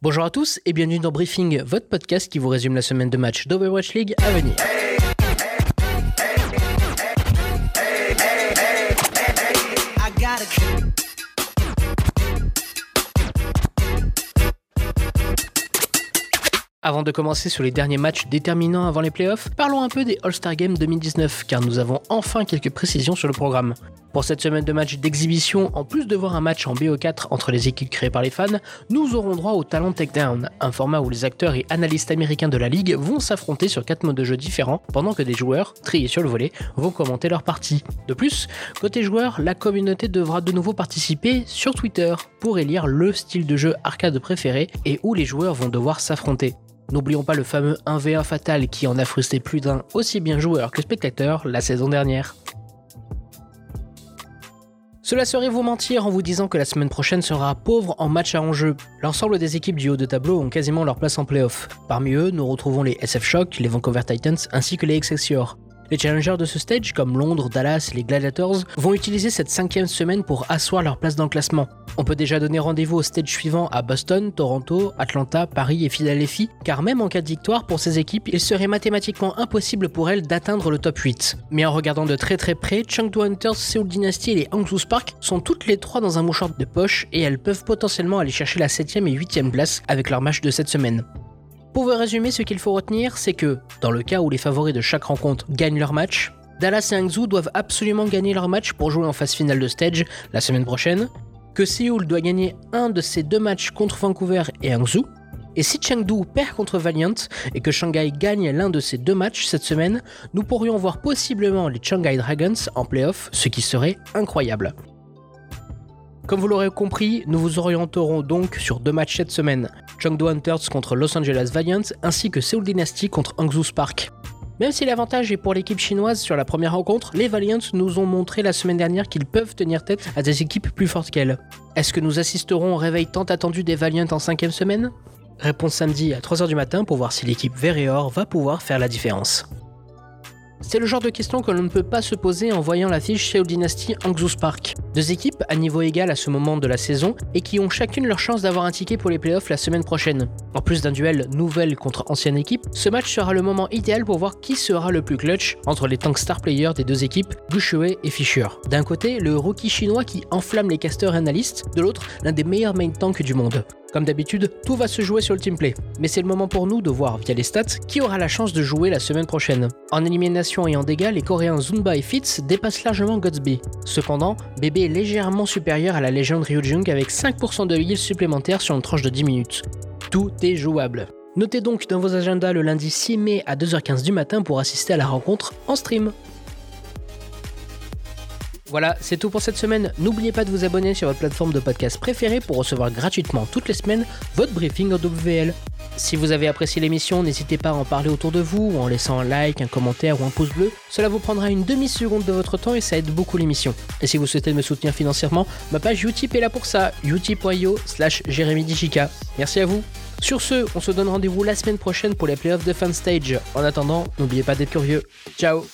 Bonjour à tous et bienvenue dans Briefing, votre podcast qui vous résume la semaine de match d'Overwatch League à venir. Avant de commencer sur les derniers matchs déterminants avant les playoffs, parlons un peu des All-Star Games 2019 car nous avons enfin quelques précisions sur le programme. Pour cette semaine de match d'exhibition, en plus de voir un match en BO4 entre les équipes créées par les fans, nous aurons droit au Talent Takedown, un format où les acteurs et analystes américains de la ligue vont s'affronter sur 4 modes de jeu différents pendant que des joueurs, triés sur le volet, vont commenter leur partie. De plus, côté joueurs, la communauté devra de nouveau participer sur Twitter pour élire le style de jeu arcade préféré et où les joueurs vont devoir s'affronter. N'oublions pas le fameux 1v1 fatal qui en a frustré plus d'un aussi bien joueur que spectateur la saison dernière. Cela serait vous mentir en vous disant que la semaine prochaine sera pauvre en match à enjeu. L'ensemble des équipes du haut de tableau ont quasiment leur place en playoff. Parmi eux, nous retrouvons les SF Shock, les Vancouver Titans ainsi que les Excelsior. Les challengers de ce stage, comme Londres, Dallas les Gladiators, vont utiliser cette cinquième semaine pour asseoir leur place dans le classement. On peut déjà donner rendez-vous au stage suivant à Boston, Toronto, Atlanta, Paris et Philadelphie, car même en cas de victoire pour ces équipes, il serait mathématiquement impossible pour elles d'atteindre le top 8. Mais en regardant de très très près, Chengdu Hunters, Seoul Dynasty et les Hangzhou Spark sont toutes les trois dans un mouchoir de poche et elles peuvent potentiellement aller chercher la 7ème et 8ème place avec leur match de cette semaine. Pour résumer, ce qu'il faut retenir, c'est que, dans le cas où les favoris de chaque rencontre gagnent leur match, Dallas et Hangzhou doivent absolument gagner leur match pour jouer en phase finale de stage la semaine prochaine, que Seoul doit gagner un de ses deux matchs contre Vancouver et Hangzhou, et si Chengdu perd contre Valiant et que Shanghai gagne l'un de ces deux matchs cette semaine, nous pourrions voir possiblement les Shanghai Dragons en playoff, ce qui serait incroyable. Comme vous l'aurez compris, nous vous orienterons donc sur deux matchs cette semaine, Chengdu Hunters contre Los Angeles Valiant ainsi que Seoul Dynasty contre Hangzhou Spark. Même si l'avantage est pour l'équipe chinoise sur la première rencontre, les Valiants nous ont montré la semaine dernière qu'ils peuvent tenir tête à des équipes plus fortes qu'elles. Est-ce que nous assisterons au réveil tant attendu des Valiants en cinquième semaine? Réponse samedi à 3h du matin pour voir si l'équipe vert va pouvoir faire la différence. C'est le genre de question que l'on ne peut pas se poser en voyant l'affiche Seoul Dynasty Hangzhou Spark. Deux équipes à niveau égal à ce moment de la saison et qui ont chacune leur chance d'avoir un ticket pour les playoffs la semaine prochaine. En plus d'un duel nouvelle contre ancienne équipe, ce match sera le moment idéal pour voir qui sera le plus clutch entre les tank star players des deux équipes, Gushue et Fisher. D'un côté, le rookie chinois qui enflamme les casters analystes, de l'autre, l'un des meilleurs main tanks du monde. Comme d'habitude, tout va se jouer sur le teamplay, mais c'est le moment pour nous de voir via les stats qui aura la chance de jouer la semaine prochaine. En élimination et en dégâts, les Coréens Zumba et Fitz dépassent largement Godsby. Cependant, BB est légèrement supérieur à la légende Ryujung avec 5% de heal supplémentaire sur une tranche de 10 minutes. Tout est jouable. Notez donc dans vos agendas le lundi 6 mai à 2h15 du matin pour assister à la rencontre en stream. Voilà, c'est tout pour cette semaine. N'oubliez pas de vous abonner sur votre plateforme de podcast préférée pour recevoir gratuitement toutes les semaines votre briefing en WVL. Si vous avez apprécié l'émission, n'hésitez pas à en parler autour de vous en laissant un like, un commentaire ou un pouce bleu. Cela vous prendra une demi-seconde de votre temps et ça aide beaucoup l'émission. Et si vous souhaitez me soutenir financièrement, ma page Utip est là pour ça, utip.io slash Merci à vous. Sur ce, on se donne rendez-vous la semaine prochaine pour les playoffs de Fan Stage. En attendant, n'oubliez pas d'être curieux. Ciao